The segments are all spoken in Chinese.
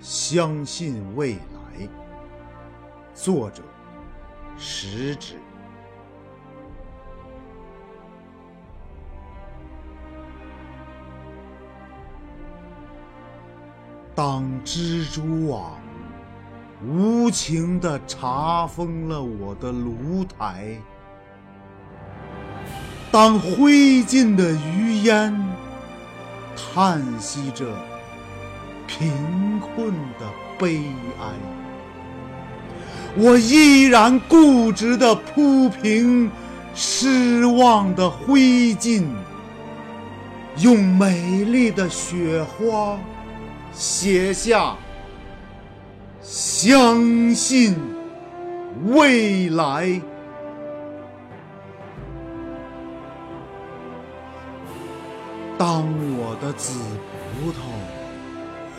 相信未来。作者：食指。当蜘蛛网无情地查封了我的炉台，当灰烬的余烟叹息着贫困的悲哀，我依然固执地铺平失望的灰烬，用美丽的雪花。写下相信未来。当我的紫葡萄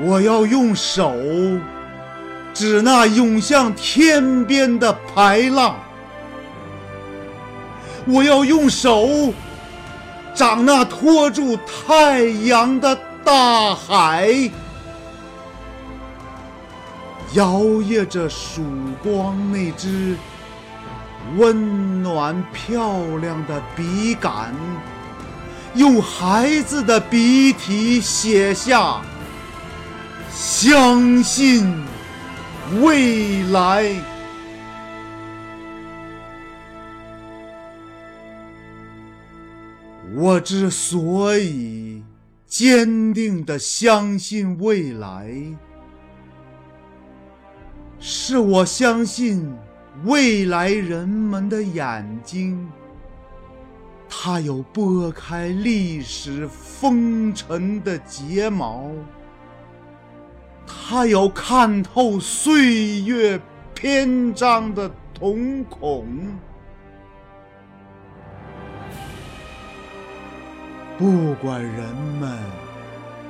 我要用手指那涌向天边的排浪。我要用手掌那托住太阳的大海，摇曳着曙光那只温暖漂亮的笔杆，用孩子的笔体写下“相信未来”。我之所以坚定地相信未来，是我相信未来人们的眼睛，它有拨开历史风尘的睫毛，他有看透岁月篇章的瞳孔。不管人们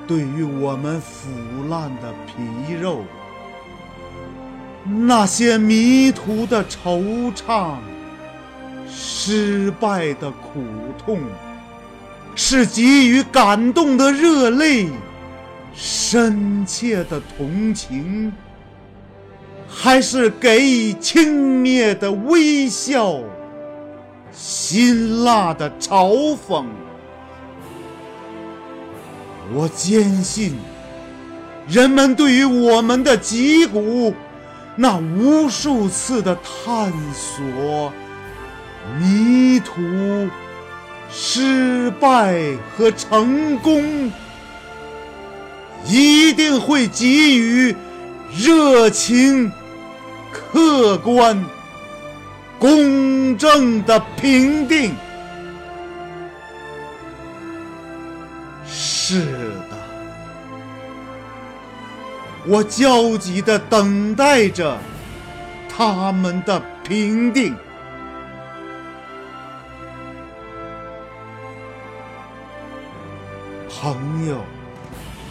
对于我们腐烂的皮肉，那些迷途的惆怅，失败的苦痛，是给予感动的热泪，深切的同情，还是给予轻蔑的微笑，辛辣的嘲讽？我坚信，人们对于我们的脊骨那无数次的探索、迷途、失败和成功，一定会给予热情、客观、公正的评定。是的，我焦急地等待着他们的评定。朋友，